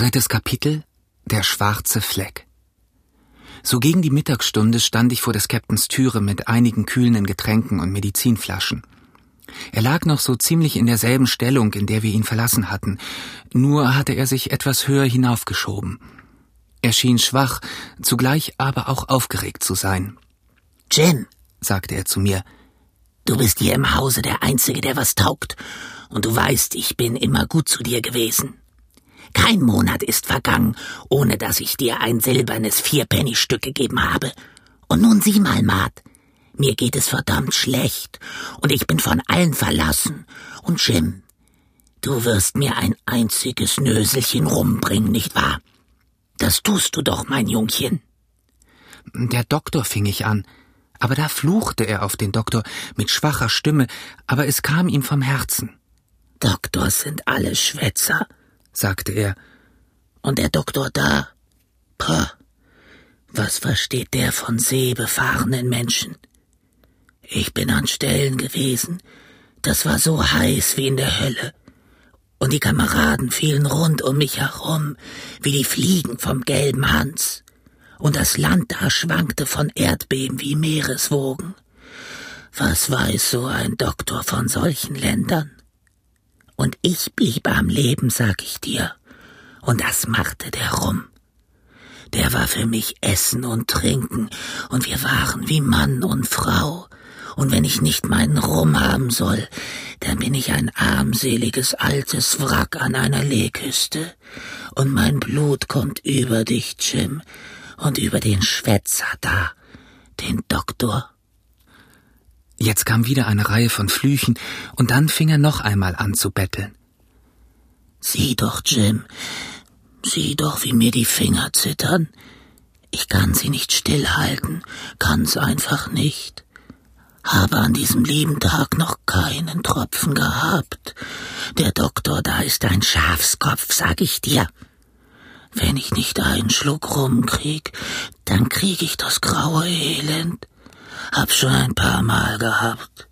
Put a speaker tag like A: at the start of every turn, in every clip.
A: Drittes Kapitel Der schwarze Fleck So gegen die Mittagsstunde stand ich vor des Captains Türe mit einigen kühlenden Getränken und Medizinflaschen. Er lag noch so ziemlich in derselben Stellung, in der wir ihn verlassen hatten, nur hatte er sich etwas höher hinaufgeschoben. Er schien schwach, zugleich aber auch aufgeregt zu sein.
B: Jim,
A: sagte er zu mir,
B: du bist hier im Hause der Einzige, der was taugt, und du weißt, ich bin immer gut zu dir gewesen. Kein Monat ist vergangen, ohne dass ich dir ein silbernes Vierpennystück gegeben habe. Und nun sieh mal, Maat, mir geht es verdammt schlecht, und ich bin von allen verlassen. Und Jim, du wirst mir ein einziges Nöselchen rumbringen, nicht wahr? Das tust du doch, mein Jungchen.
A: Der Doktor fing ich an, aber da fluchte er auf den Doktor mit schwacher Stimme, aber es kam ihm vom Herzen.
B: Doktors sind alle Schwätzer, sagte er. Und der Doktor da? Pah, was versteht der von seebefahrenen Menschen? Ich bin an Stellen gewesen, das war so heiß wie in der Hölle. Und die Kameraden fielen rund um mich herum, wie die Fliegen vom gelben Hans. Und das Land da schwankte von Erdbeben wie Meereswogen. Was weiß so ein Doktor von solchen Ländern? Und ich blieb am Leben, sag ich dir. Und das machte der Rum. Der war für mich Essen und Trinken, und wir waren wie Mann und Frau. Und wenn ich nicht meinen Rum haben soll, dann bin ich ein armseliges altes Wrack an einer Lehküste. Und mein Blut kommt über dich, Jim, und über den Schwätzer da, den Doktor.
A: Jetzt kam wieder eine Reihe von Flüchen, und dann fing er noch einmal an zu betteln.
B: Sieh doch, Jim, sieh doch, wie mir die Finger zittern. Ich kann sie nicht stillhalten, kann's einfach nicht. Habe an diesem lieben Tag noch keinen Tropfen gehabt. Der Doktor da ist ein Schafskopf, sag ich dir. Wenn ich nicht einen Schluck rumkrieg, dann krieg ich das graue Elend. Hab schon ein paar Mal gehabt.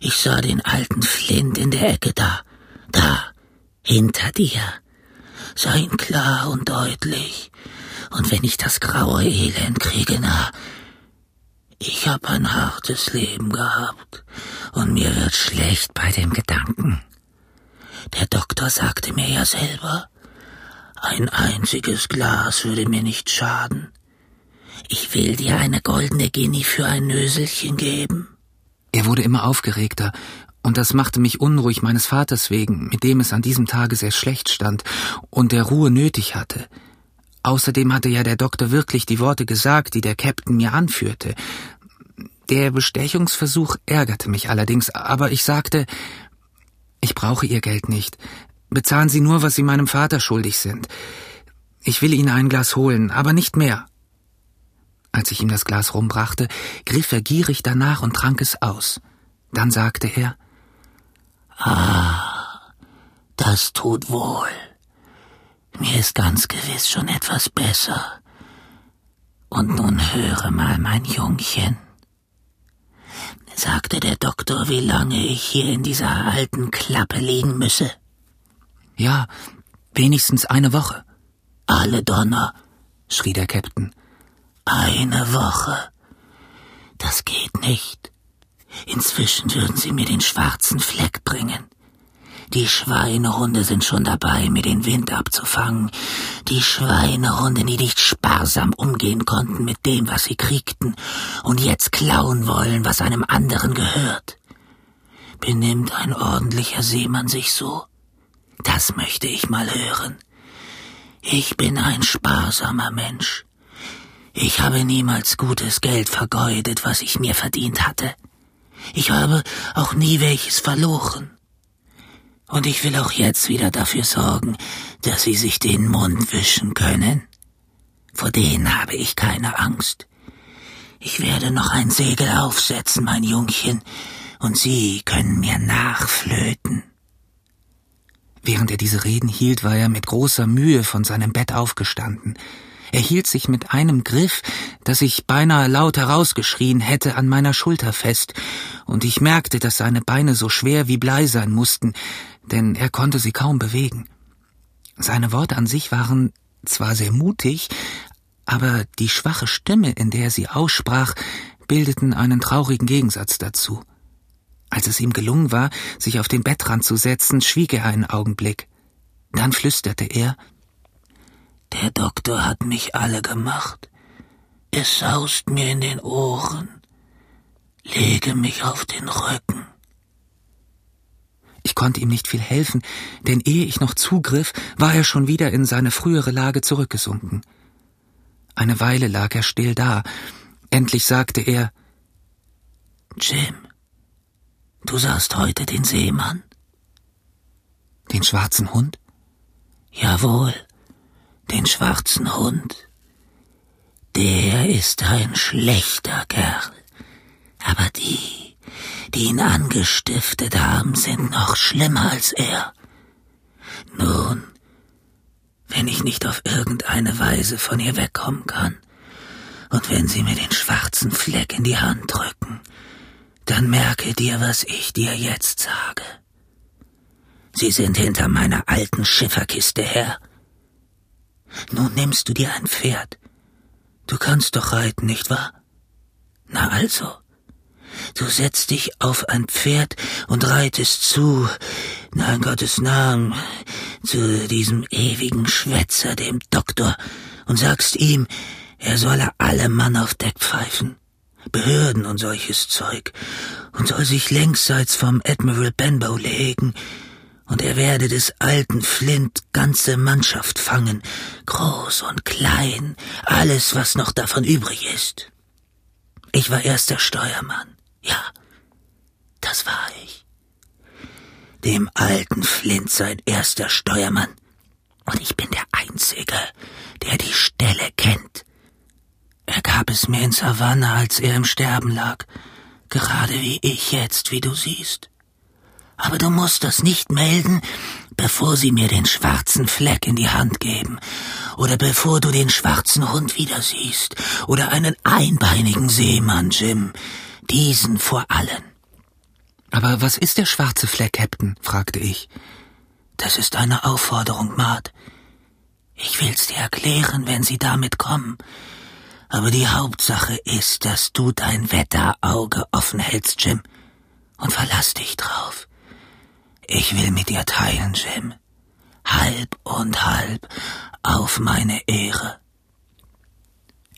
B: Ich sah den alten Flint in der Ecke da. Da, hinter dir. Sah ihn klar und deutlich. Und wenn ich das graue Elend kriege, na, ich hab ein hartes Leben gehabt. Und mir wird schlecht bei dem Gedanken. Der Doktor sagte mir ja selber, ein einziges Glas würde mir nicht schaden. Ich will dir eine goldene Guinea für ein Nöselchen geben.
A: Er wurde immer aufgeregter, und das machte mich unruhig meines Vaters wegen, mit dem es an diesem Tage sehr schlecht stand und der Ruhe nötig hatte. Außerdem hatte ja der Doktor wirklich die Worte gesagt, die der Captain mir anführte. Der Bestechungsversuch ärgerte mich allerdings, aber ich sagte, ich brauche Ihr Geld nicht. Bezahlen Sie nur, was Sie meinem Vater schuldig sind. Ich will Ihnen ein Glas holen, aber nicht mehr. Als ich ihm das Glas rumbrachte, griff er gierig danach und trank es aus. Dann sagte er
B: Ah, das tut wohl. Mir ist ganz gewiss schon etwas besser. Und nun höre mal, mein Jungchen. Sagte der Doktor, wie lange ich hier in dieser alten Klappe liegen müsse?
A: Ja, wenigstens eine Woche.
B: Alle Donner,
A: schrie der Käpt'n.
B: Eine Woche. Das geht nicht. Inzwischen würden Sie mir den schwarzen Fleck bringen. Die Schweinehunde sind schon dabei, mir den Wind abzufangen. Die Schweinehunde, die nicht sparsam umgehen konnten mit dem, was sie kriegten, und jetzt klauen wollen, was einem anderen gehört. Benimmt ein ordentlicher Seemann sich so? Das möchte ich mal hören. Ich bin ein sparsamer Mensch. Ich habe niemals gutes Geld vergeudet, was ich mir verdient hatte. Ich habe auch nie welches verloren. Und ich will auch jetzt wieder dafür sorgen, dass Sie sich den Mund wischen können. Vor denen habe ich keine Angst. Ich werde noch ein Segel aufsetzen, mein Jungchen, und Sie können mir nachflöten.
A: Während er diese Reden hielt, war er mit großer Mühe von seinem Bett aufgestanden. Er hielt sich mit einem Griff, dass ich beinahe laut herausgeschrien hätte, an meiner Schulter fest, und ich merkte, dass seine Beine so schwer wie Blei sein mussten, denn er konnte sie kaum bewegen. Seine Worte an sich waren zwar sehr mutig, aber die schwache Stimme, in der er sie aussprach, bildeten einen traurigen Gegensatz dazu. Als es ihm gelungen war, sich auf den Bettrand zu setzen, schwieg er einen Augenblick. Dann flüsterte er
B: Der Doktor hat mich alle gemacht. Es saust mir in den Ohren. Lege mich auf den Rücken.
A: Ich konnte ihm nicht viel helfen, denn ehe ich noch zugriff, war er schon wieder in seine frühere Lage zurückgesunken. Eine Weile lag er still da. Endlich sagte er
B: Jim, du sahst heute den Seemann.
A: Den schwarzen Hund?
B: Jawohl, den schwarzen Hund. Der ist ein schlechter Kerl. Aber die, die ihn angestiftet haben, sind noch schlimmer als er. Nun, wenn ich nicht auf irgendeine Weise von ihr wegkommen kann, und wenn sie mir den schwarzen Fleck in die Hand drücken, dann merke dir, was ich dir jetzt sage. Sie sind hinter meiner alten Schifferkiste her. Nun nimmst du dir ein Pferd. Du kannst doch reiten, nicht wahr? Na also, Du setzt dich auf ein Pferd und reitest zu, na in Gottes Namen, zu diesem ewigen Schwätzer, dem Doktor, und sagst ihm, er solle alle Mann auf Deck pfeifen. Behörden und solches Zeug, und soll sich längsseits vom Admiral Benbow legen, und er werde des alten Flint ganze Mannschaft fangen, groß und klein, alles, was noch davon übrig ist. Ich war erst der Steuermann. Ja, das war ich. Dem alten Flint sein erster Steuermann. Und ich bin der Einzige, der die Stelle kennt. Er gab es mir in Savannah, als er im Sterben lag. Gerade wie ich jetzt, wie du siehst. Aber du musst das nicht melden, bevor sie mir den schwarzen Fleck in die Hand geben, oder bevor du den schwarzen Hund wieder siehst, oder einen einbeinigen Seemann, Jim, diesen vor allen.
A: Aber was ist der schwarze Fleck, Captain? fragte ich.
B: Das ist eine Aufforderung, Maat. Ich will's dir erklären, wenn sie damit kommen. Aber die Hauptsache ist, dass du dein Wetterauge offen hältst, Jim. Und verlass dich drauf. Ich will mit dir teilen, Jim. Halb und halb auf meine Ehre.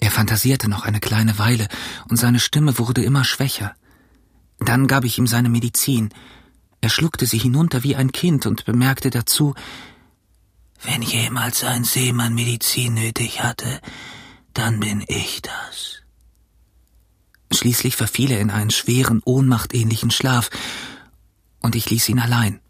A: Er fantasierte noch eine kleine Weile, und seine Stimme wurde immer schwächer. Dann gab ich ihm seine Medizin. Er schluckte sie hinunter wie ein Kind und bemerkte dazu
B: Wenn jemals ein Seemann Medizin nötig hatte, dann bin ich das.
A: Schließlich verfiel er in einen schweren, ohnmachtähnlichen Schlaf, und ich ließ ihn allein.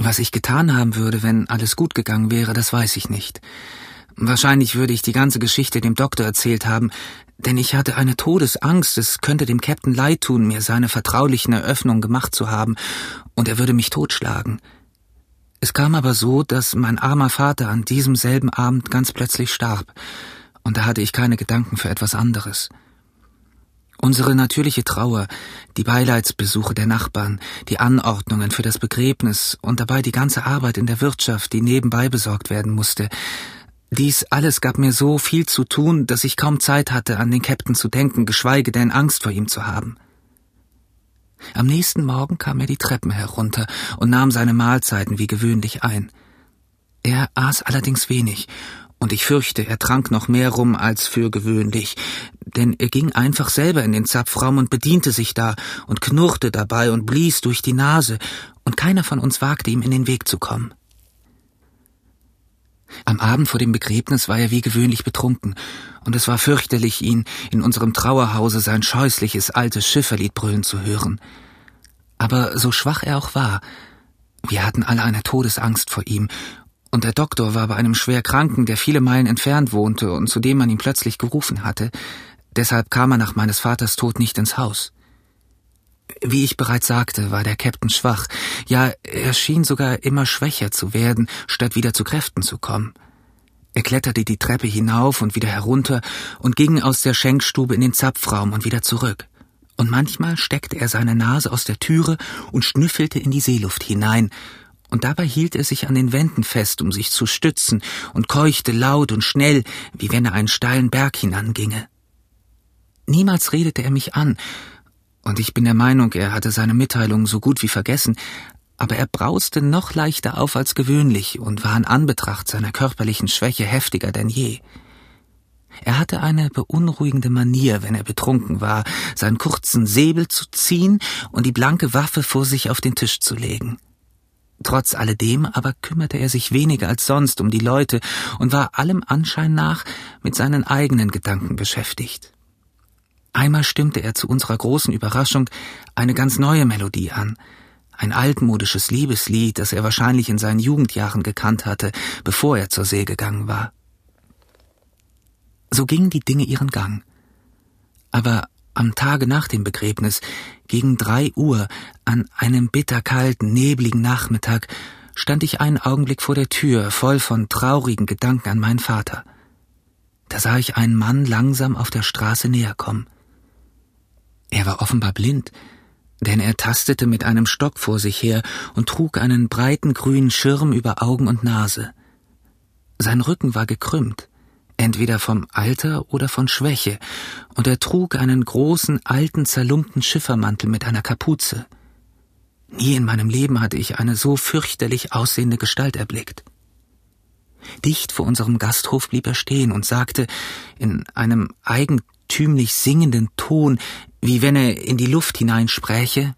A: Was ich getan haben würde, wenn alles gut gegangen wäre, das weiß ich nicht. Wahrscheinlich würde ich die ganze Geschichte dem Doktor erzählt haben, denn ich hatte eine Todesangst, es könnte dem Captain leid tun, mir seine vertraulichen Eröffnungen gemacht zu haben, und er würde mich totschlagen. Es kam aber so, dass mein armer Vater an diesem selben Abend ganz plötzlich starb, und da hatte ich keine Gedanken für etwas anderes. Unsere natürliche Trauer, die Beileidsbesuche der Nachbarn, die Anordnungen für das Begräbnis und dabei die ganze Arbeit in der Wirtschaft, die nebenbei besorgt werden musste, dies alles gab mir so viel zu tun, dass ich kaum Zeit hatte, an den Captain zu denken, geschweige denn Angst vor ihm zu haben. Am nächsten Morgen kam er die Treppen herunter und nahm seine Mahlzeiten wie gewöhnlich ein. Er aß allerdings wenig, und ich fürchte, er trank noch mehr rum als für gewöhnlich, denn er ging einfach selber in den Zapfraum und bediente sich da und knurrte dabei und blies durch die Nase, und keiner von uns wagte ihm in den Weg zu kommen. Am Abend vor dem Begräbnis war er wie gewöhnlich betrunken, und es war fürchterlich, ihn in unserem Trauerhause sein scheußliches altes Schifferlied brüllen zu hören. Aber so schwach er auch war, wir hatten alle eine Todesangst vor ihm, und der Doktor war bei einem Schwerkranken, der viele Meilen entfernt wohnte und zu dem man ihn plötzlich gerufen hatte, deshalb kam er nach meines Vaters Tod nicht ins Haus. Wie ich bereits sagte, war der Captain schwach, ja, er schien sogar immer schwächer zu werden, statt wieder zu Kräften zu kommen. Er kletterte die Treppe hinauf und wieder herunter und ging aus der Schenkstube in den Zapfraum und wieder zurück. Und manchmal steckte er seine Nase aus der Türe und schnüffelte in die Seeluft hinein, und dabei hielt er sich an den Wänden fest, um sich zu stützen, und keuchte laut und schnell, wie wenn er einen steilen Berg hinanginge. Niemals redete er mich an, und ich bin der Meinung, er hatte seine Mitteilung so gut wie vergessen, aber er brauste noch leichter auf als gewöhnlich und war in Anbetracht seiner körperlichen Schwäche heftiger denn je. Er hatte eine beunruhigende Manier, wenn er betrunken war, seinen kurzen Säbel zu ziehen und die blanke Waffe vor sich auf den Tisch zu legen. Trotz alledem aber kümmerte er sich weniger als sonst um die Leute und war allem Anschein nach mit seinen eigenen Gedanken beschäftigt. Einmal stimmte er zu unserer großen Überraschung eine ganz neue Melodie an, ein altmodisches Liebeslied, das er wahrscheinlich in seinen Jugendjahren gekannt hatte, bevor er zur See gegangen war. So gingen die Dinge ihren Gang. Aber am Tage nach dem Begräbnis, gegen drei Uhr, an einem bitterkalten, nebligen Nachmittag, stand ich einen Augenblick vor der Tür, voll von traurigen Gedanken an meinen Vater. Da sah ich einen Mann langsam auf der Straße näher kommen. Er war offenbar blind, denn er tastete mit einem Stock vor sich her und trug einen breiten grünen Schirm über Augen und Nase. Sein Rücken war gekrümmt, entweder vom Alter oder von Schwäche, und er trug einen großen, alten, zerlumpten Schiffermantel mit einer Kapuze. Nie in meinem Leben hatte ich eine so fürchterlich aussehende Gestalt erblickt. Dicht vor unserem Gasthof blieb er stehen und sagte in einem eigentümlich singenden Ton, wie wenn er in die Luft hineinspräche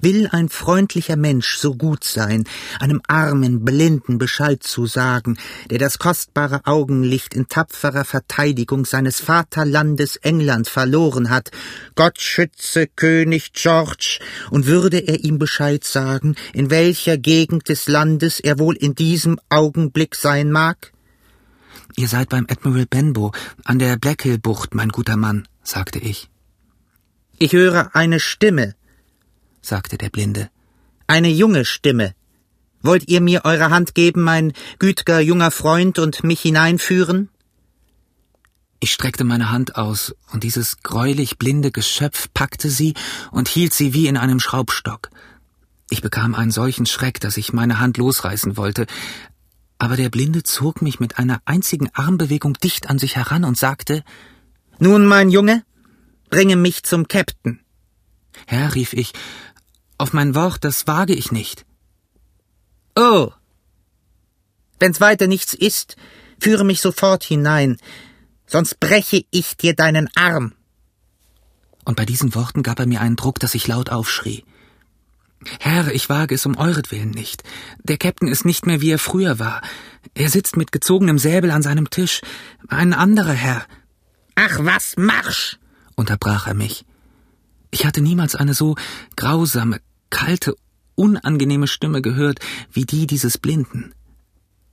B: Will ein freundlicher Mensch so gut sein, einem armen, blinden Bescheid zu sagen, der das kostbare Augenlicht in tapferer Verteidigung seines Vaterlandes England verloren hat, Gott schütze König George, und würde er ihm Bescheid sagen, in welcher Gegend des Landes er wohl in diesem Augenblick sein mag?
A: Ihr seid beim Admiral Benbow an der Blackhill-Bucht, mein guter Mann, sagte ich.
B: Ich höre eine Stimme,
A: sagte der Blinde.
B: Eine junge Stimme. Wollt ihr mir eure Hand geben, mein güt'ger junger Freund, und mich hineinführen?
A: Ich streckte meine Hand aus, und dieses greulich blinde Geschöpf packte sie und hielt sie wie in einem Schraubstock. Ich bekam einen solchen Schreck, dass ich meine Hand losreißen wollte, aber der Blinde zog mich mit einer einzigen Armbewegung dicht an sich heran und sagte
B: Nun, mein Junge, bringe mich zum Käpt'n.
A: Herr, rief ich, auf mein Wort, das wage ich nicht.
B: Oh. Wenn's weiter nichts ist, führe mich sofort hinein, sonst breche ich dir deinen Arm.
A: Und bei diesen Worten gab er mir einen Druck, dass ich laut aufschrie. Herr, ich wage es um euretwillen nicht. Der Käpt'n ist nicht mehr, wie er früher war. Er sitzt mit gezogenem Säbel an seinem Tisch. Ein anderer Herr.
B: Ach was, Marsch!
A: unterbrach er mich. Ich hatte niemals eine so grausame, kalte, unangenehme Stimme gehört wie die dieses Blinden.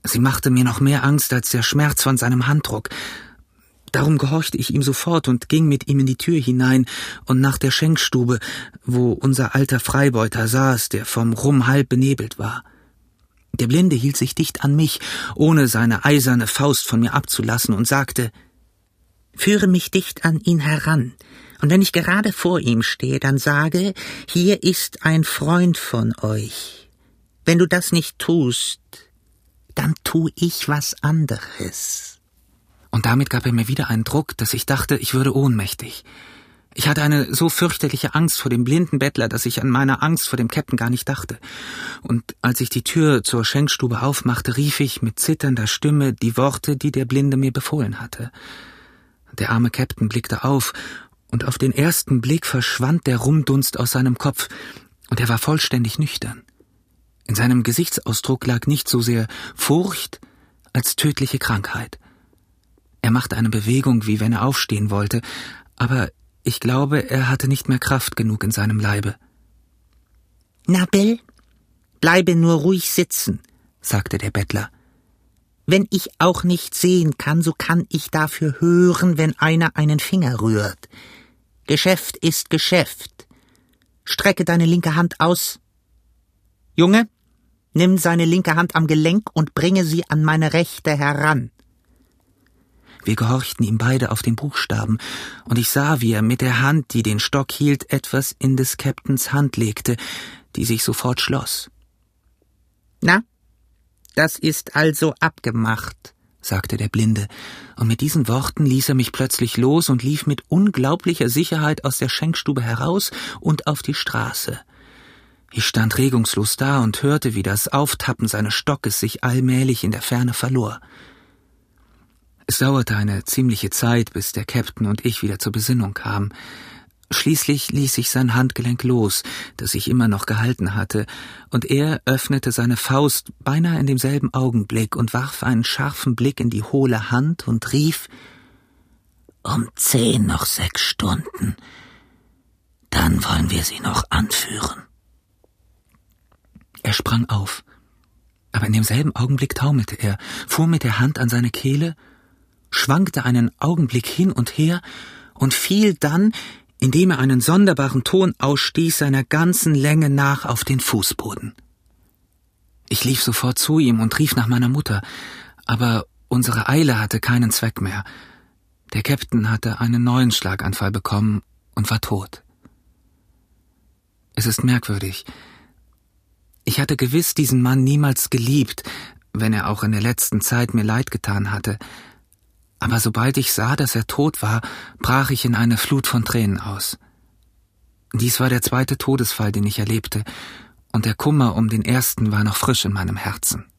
A: Sie machte mir noch mehr Angst als der Schmerz von seinem Handdruck. Darum gehorchte ich ihm sofort und ging mit ihm in die Tür hinein und nach der Schenkstube, wo unser alter Freibeuter saß, der vom Rum halb benebelt war. Der Blinde hielt sich dicht an mich, ohne seine eiserne Faust von mir abzulassen, und sagte
B: Führe mich dicht an ihn heran, und wenn ich gerade vor ihm stehe, dann sage, hier ist ein Freund von euch. Wenn du das nicht tust, dann tu ich was anderes.
A: Und damit gab er mir wieder einen Druck, dass ich dachte, ich würde ohnmächtig. Ich hatte eine so fürchterliche Angst vor dem blinden Bettler, dass ich an meine Angst vor dem Captain gar nicht dachte. Und als ich die Tür zur Schenkstube aufmachte, rief ich mit zitternder Stimme die Worte, die der Blinde mir befohlen hatte. Der arme Captain blickte auf und auf den ersten Blick verschwand der Rumdunst aus seinem Kopf, und er war vollständig nüchtern. In seinem Gesichtsausdruck lag nicht so sehr Furcht als tödliche Krankheit. Er machte eine Bewegung, wie wenn er aufstehen wollte, aber ich glaube, er hatte nicht mehr Kraft genug in seinem Leibe.
B: Na, Bill, bleibe nur ruhig sitzen, sagte der Bettler. Wenn ich auch nicht sehen kann, so kann ich dafür hören, wenn einer einen Finger rührt. Geschäft ist Geschäft. Strecke deine linke Hand aus. Junge, nimm seine linke Hand am Gelenk und bringe sie an meine rechte heran.
A: Wir gehorchten ihm beide auf den Buchstaben, und ich sah, wie er mit der Hand, die den Stock hielt, etwas in des Captains Hand legte, die sich sofort schloss. Na, das ist also abgemacht, sagte der Blinde, und mit diesen Worten ließ er mich plötzlich los und lief mit unglaublicher Sicherheit aus der Schenkstube heraus und auf die Straße. Ich stand regungslos da und hörte, wie das Auftappen seines Stockes sich allmählich in der Ferne verlor. Es dauerte eine ziemliche Zeit, bis der Käpt'n und ich wieder zur Besinnung kamen. Schließlich ließ ich sein Handgelenk los, das ich immer noch gehalten hatte, und er öffnete seine Faust beinahe in demselben Augenblick und warf einen scharfen Blick in die hohle Hand und rief Um zehn noch sechs Stunden. Dann wollen wir sie noch anführen. Er sprang auf. Aber in demselben Augenblick taumelte er, fuhr mit der Hand an seine Kehle, schwankte einen Augenblick hin und her und fiel dann indem er einen sonderbaren Ton ausstieß, seiner ganzen Länge nach auf den Fußboden. Ich lief sofort zu ihm und rief nach meiner Mutter, aber unsere Eile hatte keinen Zweck mehr. Der Käpt'n hatte einen neuen Schlaganfall bekommen und war tot. Es ist merkwürdig. Ich hatte gewiss diesen Mann niemals geliebt, wenn er auch in der letzten Zeit mir leid getan hatte, aber sobald ich sah, dass er tot war, brach ich in eine Flut von Tränen aus. Dies war der zweite Todesfall, den ich erlebte, und der Kummer um den ersten war noch frisch in meinem Herzen.